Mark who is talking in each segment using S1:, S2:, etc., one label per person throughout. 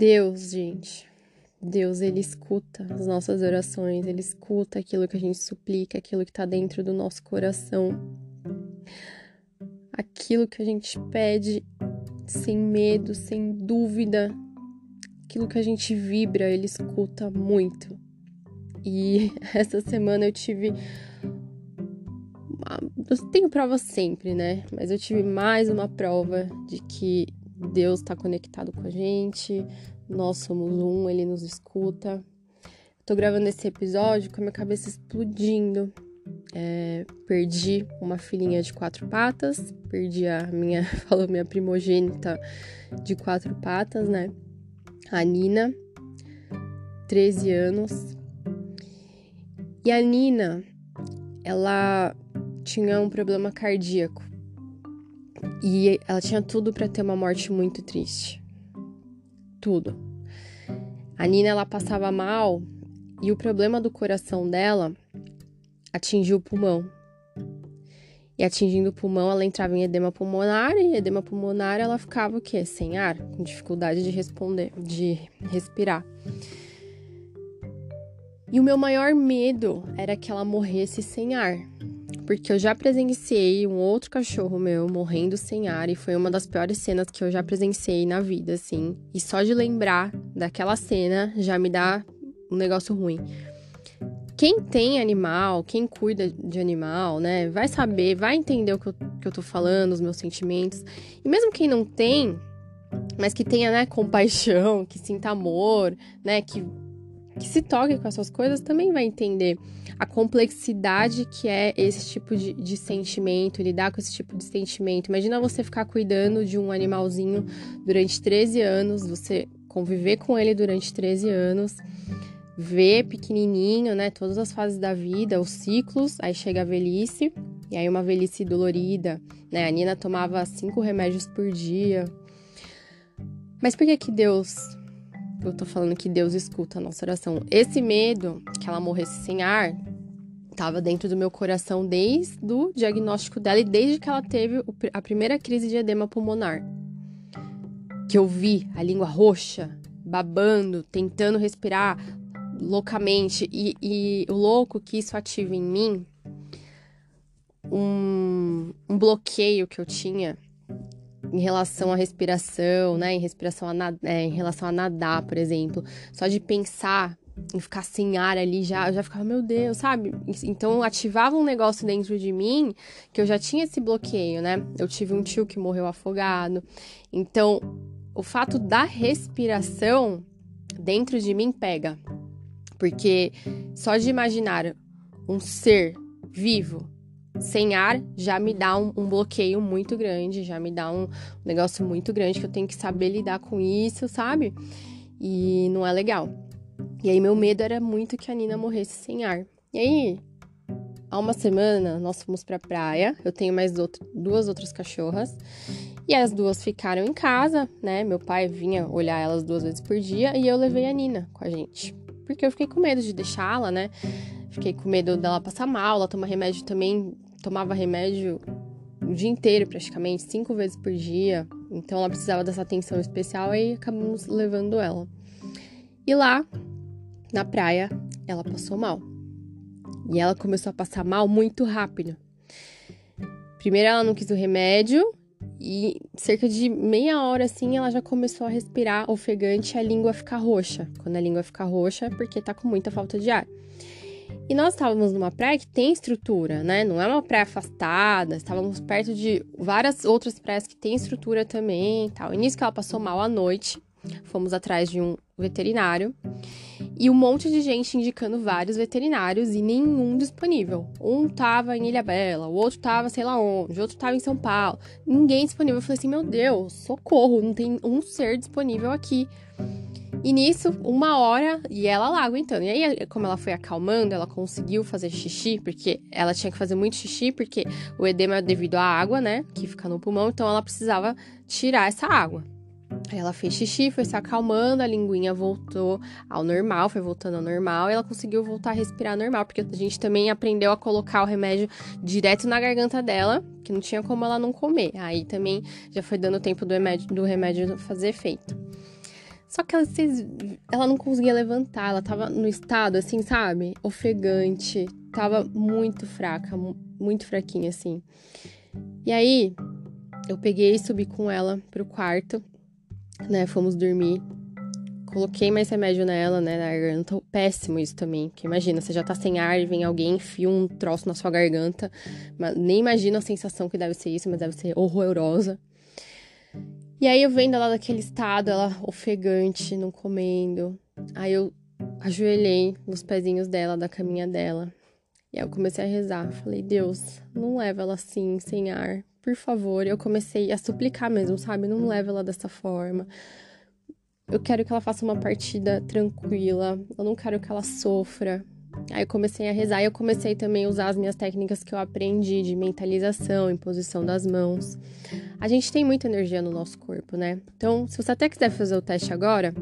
S1: Deus, gente, Deus, ele escuta as nossas orações, ele escuta aquilo que a gente suplica, aquilo que tá dentro do nosso coração. Aquilo que a gente pede sem medo, sem dúvida, aquilo que a gente vibra, ele escuta muito. E essa semana eu tive. Eu tenho prova sempre, né? Mas eu tive mais uma prova de que Deus está conectado com a gente, nós somos um, ele nos escuta. Tô gravando esse episódio com a minha cabeça explodindo. É, perdi uma filhinha de quatro patas, perdi a minha, falou minha primogênita de quatro patas, né? A Nina, 13 anos. E a Nina, ela tinha um problema cardíaco. E ela tinha tudo para ter uma morte muito triste tudo. A Nina ela passava mal e o problema do coração dela atingiu o pulmão. E atingindo o pulmão, ela entrava em edema pulmonar e edema pulmonar ela ficava o quê? Sem ar, com dificuldade de responder, de respirar. E o meu maior medo era que ela morresse sem ar porque eu já presenciei um outro cachorro meu morrendo sem ar e foi uma das piores cenas que eu já presenciei na vida, assim. E só de lembrar daquela cena já me dá um negócio ruim. Quem tem animal, quem cuida de animal, né, vai saber, vai entender o que eu, que eu tô falando, os meus sentimentos. E mesmo quem não tem, mas que tenha, né, compaixão, que sinta amor, né, que que se toque com essas coisas também vai entender a complexidade que é esse tipo de, de, sentimento, lidar com esse tipo de sentimento. Imagina você ficar cuidando de um animalzinho durante 13 anos, você conviver com ele durante 13 anos, ver pequenininho, né, todas as fases da vida, os ciclos, aí chega a velhice, e aí uma velhice dolorida, né? A Nina tomava cinco remédios por dia. Mas por que que Deus eu tô falando que Deus escuta a nossa oração. Esse medo que ela morresse sem ar estava dentro do meu coração desde o diagnóstico dela e desde que ela teve a primeira crise de edema pulmonar. Que eu vi a língua roxa, babando, tentando respirar loucamente. E, e o louco que isso ativa em mim um, um bloqueio que eu tinha em relação à respiração, né? Em respiração a. É, em relação a nadar, por exemplo. Só de pensar em ficar sem ar ali, já, já ficava, meu Deus, sabe? Então ativava um negócio dentro de mim que eu já tinha esse bloqueio, né? Eu tive um tio que morreu afogado. Então, o fato da respiração dentro de mim pega. Porque só de imaginar um ser vivo sem ar já me dá um, um, bloqueio muito grande, já me dá um negócio muito grande que eu tenho que saber lidar com isso, sabe? E não é legal. E aí meu medo era muito que a Nina morresse sem ar. E aí, há uma semana nós fomos pra praia, eu tenho mais outro, duas outras cachorras. E as duas ficaram em casa, né? Meu pai vinha olhar elas duas vezes por dia e eu levei a Nina com a gente. Porque eu fiquei com medo de deixá-la, né? Fiquei com medo dela passar mal, ela toma remédio também tomava remédio o dia inteiro, praticamente, cinco vezes por dia. Então ela precisava dessa atenção especial e acabamos levando ela. E lá, na praia, ela passou mal. E ela começou a passar mal muito rápido. Primeiro ela não quis o remédio e cerca de meia hora assim ela já começou a respirar ofegante e a língua ficar roxa. Quando a língua fica roxa é porque tá com muita falta de ar. E nós estávamos numa praia que tem estrutura, né? Não é uma praia afastada, estávamos perto de várias outras praias que tem estrutura também e tal. E nisso que ela passou mal à noite, fomos atrás de um veterinário e um monte de gente indicando vários veterinários e nenhum disponível. Um tava em Ilha Bela, o outro tava sei lá onde, o outro tava em São Paulo. Ninguém disponível. Eu falei assim: meu Deus, socorro, não tem um ser disponível aqui. E nisso, uma hora, e ela lá aguentando. E aí, como ela foi acalmando, ela conseguiu fazer xixi, porque ela tinha que fazer muito xixi, porque o edema é devido à água, né? Que fica no pulmão, então ela precisava tirar essa água. Aí ela fez xixi, foi se acalmando, a linguinha voltou ao normal, foi voltando ao normal, e ela conseguiu voltar a respirar normal, porque a gente também aprendeu a colocar o remédio direto na garganta dela, que não tinha como ela não comer. Aí também já foi dando tempo do remédio, do remédio fazer efeito. Só que ela, vocês, ela não conseguia levantar, ela tava no estado assim, sabe? Ofegante, tava muito fraca, muito fraquinha assim. E aí, eu peguei e subi com ela pro quarto, né? Fomos dormir. Coloquei mais remédio nela, né? Na garganta. Péssimo isso também. Porque imagina, você já tá sem ar, vem alguém, enfia um troço na sua garganta. Nem imagina a sensação que deve ser isso, mas deve ser horrorosa. E aí eu vendo ela daquele estado, ela ofegante, não comendo. Aí eu ajoelhei nos pezinhos dela, da caminha dela. E aí eu comecei a rezar. Falei, Deus, não leva ela assim, sem ar. Por favor. Eu comecei a suplicar mesmo, sabe? Não leva ela dessa forma. Eu quero que ela faça uma partida tranquila. Eu não quero que ela sofra. Aí eu comecei a rezar e eu comecei também a usar as minhas técnicas que eu aprendi de mentalização, imposição das mãos. A gente tem muita energia no nosso corpo, né? Então, se você até quiser fazer o teste agora,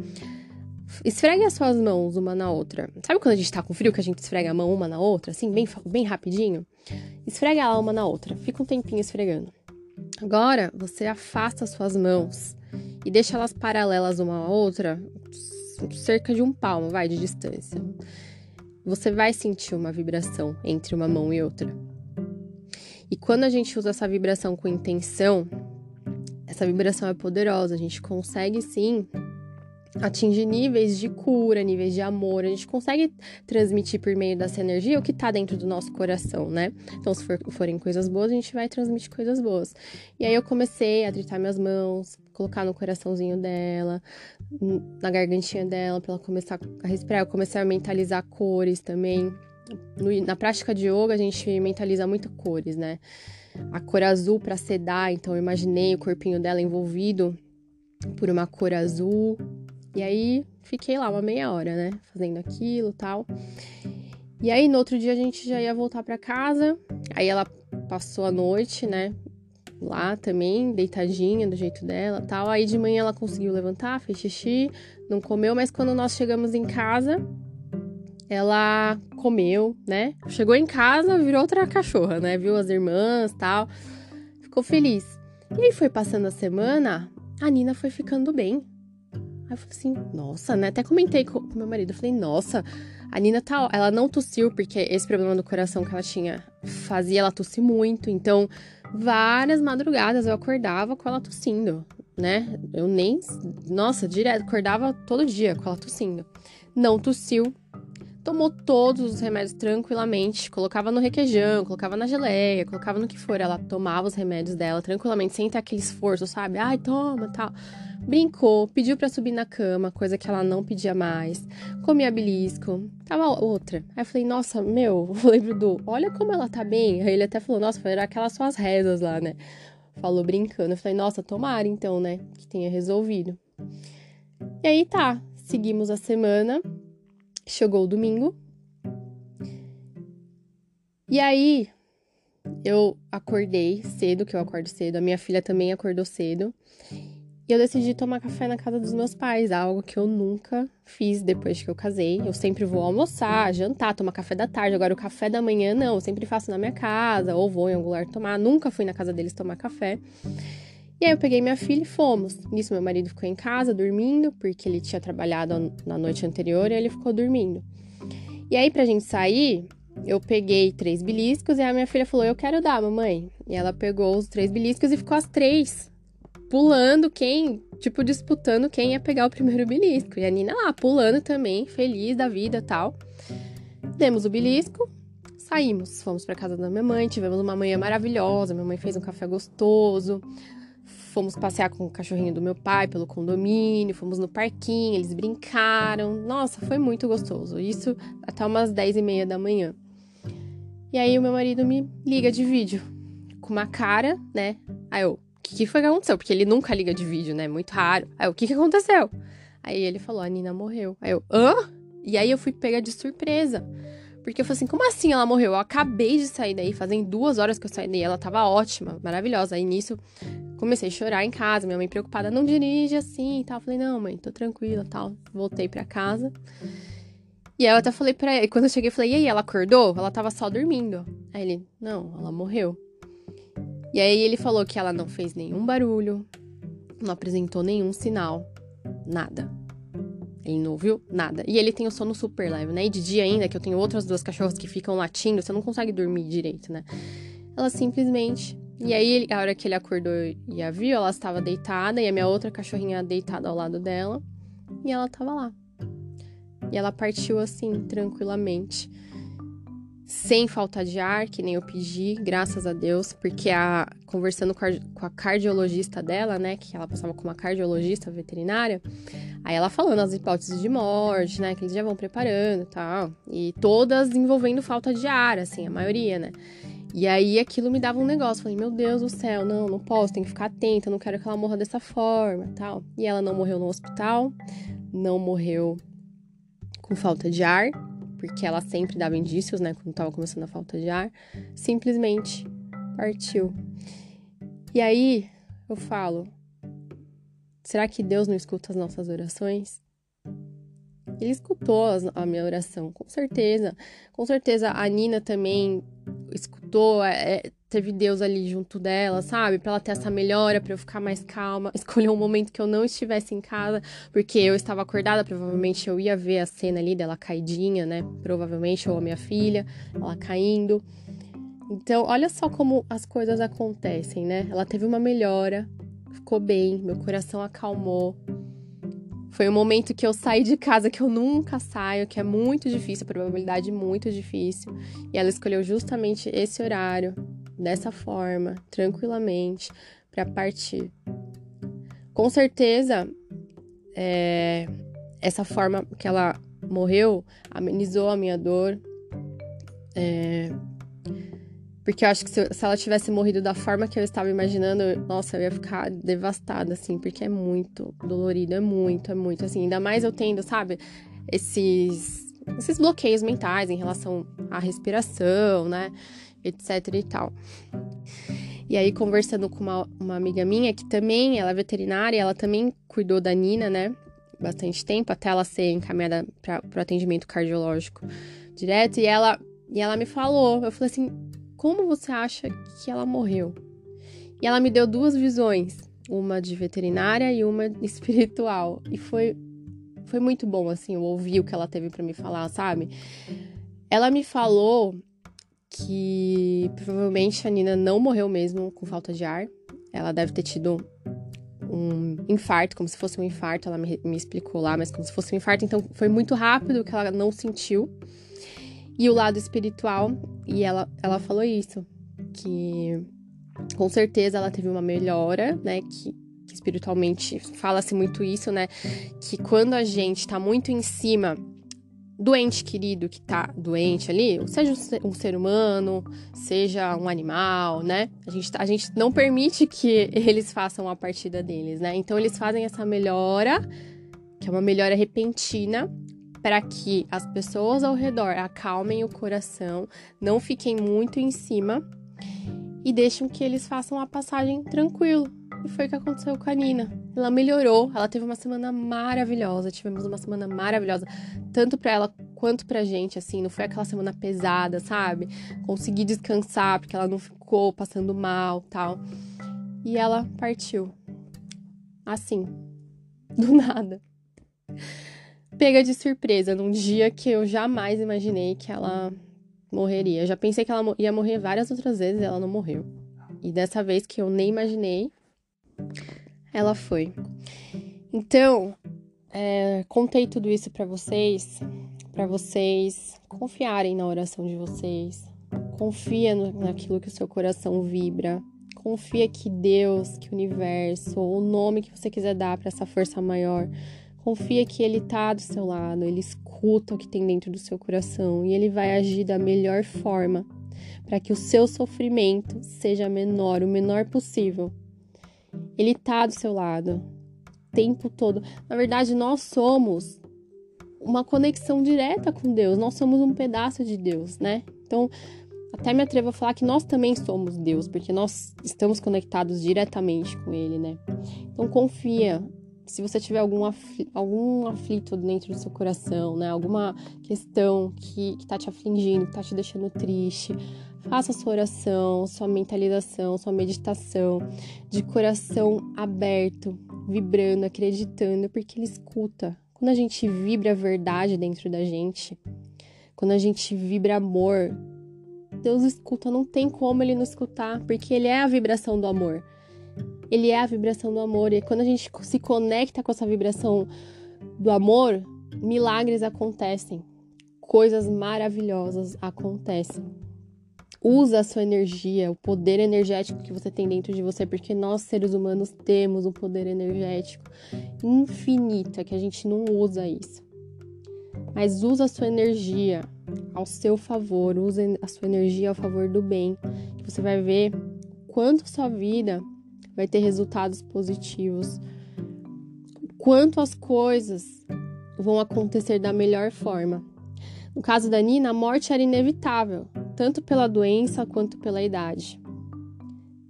S1: esfregue as suas mãos uma na outra. Sabe quando a gente tá com frio que a gente esfrega a mão uma na outra, assim, bem, bem rapidinho? Esfrega ela uma na outra, fica um tempinho esfregando. Agora, você afasta as suas mãos e deixa elas paralelas uma à outra, cerca de um palmo, vai, de distância você vai sentir uma vibração entre uma mão e outra. E quando a gente usa essa vibração com intenção, essa vibração é poderosa, a gente consegue sim atingir níveis de cura, níveis de amor, a gente consegue transmitir por meio dessa energia o que tá dentro do nosso coração, né? Então, se for, forem coisas boas, a gente vai transmitir coisas boas. E aí eu comecei a tritar minhas mãos, colocar no coraçãozinho dela, na gargantinha dela, para ela começar a respirar. Eu comecei a mentalizar cores também. No, na prática de yoga, a gente mentaliza muito cores, né? A cor azul para sedar, então eu imaginei o corpinho dela envolvido por uma cor azul. E aí fiquei lá uma meia hora, né? Fazendo aquilo tal. E aí no outro dia a gente já ia voltar para casa. Aí ela passou a noite, né? lá também, deitadinha do jeito dela tal. Aí de manhã ela conseguiu levantar, fez xixi, não comeu, mas quando nós chegamos em casa, ela comeu, né? Chegou em casa, virou outra cachorra, né? Viu as irmãs tal, ficou feliz. E aí foi passando a semana, a Nina foi ficando bem. Aí eu falei assim, nossa, né? Até comentei com, meu marido, eu falei, nossa, a Nina tá. Ela não tossiu, porque esse problema do coração que ela tinha fazia ela tossir muito. Então, várias madrugadas eu acordava com ela tossindo, né? Eu nem. Nossa, direto, acordava todo dia com ela tossindo. Não tossiu. Tomou todos os remédios tranquilamente, colocava no requeijão, colocava na geleia, colocava no que for. Ela tomava os remédios dela tranquilamente, sem ter aquele esforço, sabe? Ai, toma, tal. Brincou, pediu para subir na cama, coisa que ela não pedia mais. Comia belisco. Tava outra. Aí eu falei, nossa, meu, eu lembro do, olha como ela tá bem. Aí ele até falou, nossa, foi aquelas suas rezas lá, né? Falou brincando. Eu falei, nossa, tomara então, né? Que tenha resolvido. E aí tá, seguimos a semana. Chegou o domingo. E aí, eu acordei cedo, que eu acordo cedo. A minha filha também acordou cedo. E eu decidi tomar café na casa dos meus pais, algo que eu nunca fiz depois que eu casei. Eu sempre vou almoçar, jantar, tomar café da tarde. Agora, o café da manhã, não, eu sempre faço na minha casa, ou vou em algum lugar tomar. Nunca fui na casa deles tomar café. E aí eu peguei minha filha e fomos. Nisso, meu marido ficou em casa dormindo, porque ele tinha trabalhado na noite anterior e ele ficou dormindo. E aí, pra gente sair, eu peguei três beliscos e a minha filha falou: Eu quero dar, mamãe. E ela pegou os três beliscos e ficou as três pulando quem, tipo, disputando quem ia pegar o primeiro belisco. E a Nina lá, pulando também, feliz da vida tal. Demos o belisco, saímos, fomos para casa da minha mãe, tivemos uma manhã maravilhosa, minha mãe fez um café gostoso. Fomos passear com o cachorrinho do meu pai pelo condomínio, fomos no parquinho, eles brincaram. Nossa, foi muito gostoso. Isso até umas 10 e meia da manhã. E aí o meu marido me liga de vídeo, com uma cara, né? Aí eu, que, que foi que aconteceu? Porque ele nunca liga de vídeo, né? Muito raro. Aí, o que, que aconteceu? Aí ele falou, a Nina morreu. Aí eu, hã? E aí eu fui pegar de surpresa. Porque eu falei assim, como assim ela morreu? Eu acabei de sair daí, fazem duas horas que eu saí daí, ela tava ótima, maravilhosa. Aí nisso, comecei a chorar em casa, minha mãe preocupada, não dirige assim e tal. Eu falei, não, mãe, tô tranquila tal. Voltei pra casa. E aí eu até falei pra ele, quando eu cheguei, eu falei, e aí, ela acordou? Ela tava só dormindo. Aí ele, não, ela morreu. E aí ele falou que ela não fez nenhum barulho, não apresentou nenhum sinal, nada. Não ouviu nada. E ele tem o sono super leve, né? E de dia ainda, que eu tenho outras duas cachorras que ficam latindo, você não consegue dormir direito, né? Ela simplesmente. E aí, a hora que ele acordou e a viu, ela estava deitada e a minha outra cachorrinha deitada ao lado dela. E ela estava lá. E ela partiu assim, tranquilamente sem falta de ar, que nem eu pedi, graças a Deus, porque a conversando com a, com a, cardiologista dela, né, que ela passava com uma cardiologista veterinária, aí ela falando as hipóteses de morte, né, que eles já vão preparando e tal, e todas envolvendo falta de ar, assim, a maioria, né. E aí aquilo me dava um negócio, falei, meu Deus do céu, não, não posso, tem que ficar atenta, não quero que ela morra dessa forma, tal. E ela não morreu no hospital, não morreu com falta de ar, porque ela sempre dava indícios, né, quando estava começando a falta de ar, simplesmente partiu. E aí eu falo: será que Deus não escuta as nossas orações? Ele escutou a minha oração, com certeza. Com certeza a Nina também escutou, é, é teve Deus ali junto dela, sabe? Para ela ter essa melhora, para eu ficar mais calma, escolher um momento que eu não estivesse em casa, porque eu estava acordada, provavelmente eu ia ver a cena ali dela caidinha, né? Provavelmente ou a minha filha, ela caindo. Então, olha só como as coisas acontecem, né? Ela teve uma melhora, ficou bem, meu coração acalmou. Foi um momento que eu saí de casa que eu nunca saio, que é muito difícil, a probabilidade muito difícil. E ela escolheu justamente esse horário, dessa forma, tranquilamente, para partir. Com certeza, é, essa forma que ela morreu amenizou a minha dor. É, porque eu acho que se, se, ela tivesse morrido da forma que eu estava imaginando, nossa, eu ia ficar devastada, assim, porque é muito dolorido, é muito, é muito, assim. Ainda mais eu tendo, sabe, esses, esses bloqueios mentais em relação à respiração, né? etc e tal. E aí, conversando com uma, uma amiga minha, que também ela é veterinária, ela também cuidou da Nina, né? Bastante tempo, até ela ser encaminhada para o atendimento cardiológico direto. E ela, e ela me falou, eu falei assim, como você acha que ela morreu? E ela me deu duas visões, uma de veterinária e uma espiritual. E foi, foi muito bom, assim, eu ouvi o que ela teve para me falar, sabe? Ela me falou que provavelmente a Nina não morreu mesmo com falta de ar. Ela deve ter tido um infarto, como se fosse um infarto, ela me, me, explicou lá, mas como se fosse um infarto, então foi muito rápido que ela não sentiu. E o lado espiritual, e ela, ela falou isso, que com certeza ela teve uma melhora, né, que, que espiritualmente fala-se muito isso, né, que quando a gente tá muito em cima doente querido que tá doente ali, seja um ser humano, seja um animal, né? A gente, a gente não permite que eles façam a partida deles, né? Então eles fazem essa melhora, que é uma melhora repentina, para que as pessoas ao redor acalmem o coração, não fiquem muito em cima e deixem que eles façam a passagem tranquilo, e foi o que aconteceu com a Nina. Ela melhorou, ela teve uma semana maravilhosa. Tivemos uma semana maravilhosa, tanto para ela quanto pra gente, assim. Não foi aquela semana pesada, sabe? Consegui descansar, porque ela não ficou passando mal tal. E ela partiu. Assim, do nada. Pega de surpresa, num dia que eu jamais imaginei que ela morreria. Eu já pensei que ela ia morrer várias outras vezes e ela não morreu. E dessa vez que eu nem imaginei, ela foi. Então, é, contei tudo isso para vocês, para vocês confiarem na oração de vocês. Confia no, naquilo que o seu coração vibra. Confia que Deus, que o universo, ou o nome que você quiser dar para essa força maior, confia que ele tá do seu lado, ele escuta o que tem dentro do seu coração e ele vai agir da melhor forma para que o seu sofrimento seja menor, o menor possível ele tá do seu lado o tempo todo. Na verdade, nós somos uma conexão direta com Deus. Nós somos um pedaço de Deus, né? Então, até me atrevo a falar que nós também somos Deus, porque nós estamos conectados diretamente com Ele, né? Então, confia. Se você tiver algum, afli algum aflito dentro do seu coração, né? Alguma questão que, que tá te afligindo, que tá te deixando triste, Faça sua oração, sua mentalização, sua meditação de coração aberto, vibrando, acreditando, porque ele escuta. Quando a gente vibra a verdade dentro da gente, quando a gente vibra amor, Deus escuta, não tem como ele não escutar, porque ele é a vibração do amor. Ele é a vibração do amor. E quando a gente se conecta com essa vibração do amor, milagres acontecem. Coisas maravilhosas acontecem. Usa a sua energia, o poder energético que você tem dentro de você, porque nós seres humanos temos um poder energético infinito, é que a gente não usa isso. Mas usa a sua energia ao seu favor, use a sua energia ao favor do bem, você vai ver quanto sua vida vai ter resultados positivos. Quanto as coisas vão acontecer da melhor forma. No caso da Nina, a morte era inevitável, tanto pela doença quanto pela idade.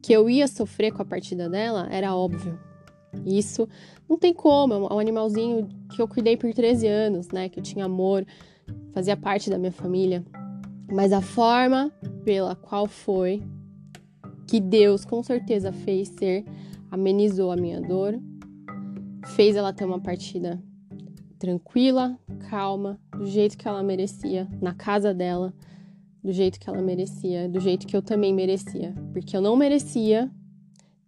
S1: Que eu ia sofrer com a partida dela era óbvio. Isso não tem como, é um animalzinho que eu cuidei por 13 anos, né? Que eu tinha amor, fazia parte da minha família. Mas a forma pela qual foi que Deus com certeza fez ser, amenizou a minha dor, fez ela ter uma partida tranquila, calma, do jeito que ela merecia, na casa dela, do jeito que ela merecia, do jeito que eu também merecia, porque eu não merecia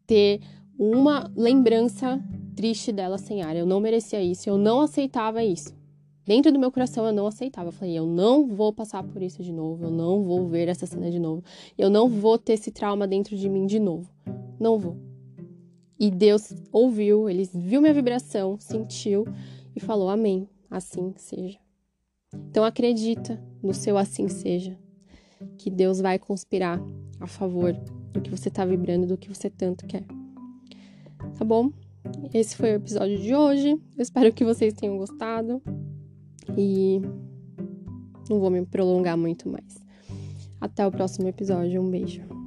S1: ter uma lembrança triste dela sem ar. Eu não merecia isso, eu não aceitava isso. Dentro do meu coração eu não aceitava. Eu falei, eu não vou passar por isso de novo, eu não vou ver essa cena de novo, eu não vou ter esse trauma dentro de mim de novo. Não vou. E Deus ouviu, ele viu minha vibração, sentiu e falou: Amém, assim seja. Então acredita no seu assim seja, que Deus vai conspirar a favor do que você está vibrando, do que você tanto quer. Tá bom? Esse foi o episódio de hoje. Eu espero que vocês tenham gostado. E não vou me prolongar muito mais. Até o próximo episódio. Um beijo.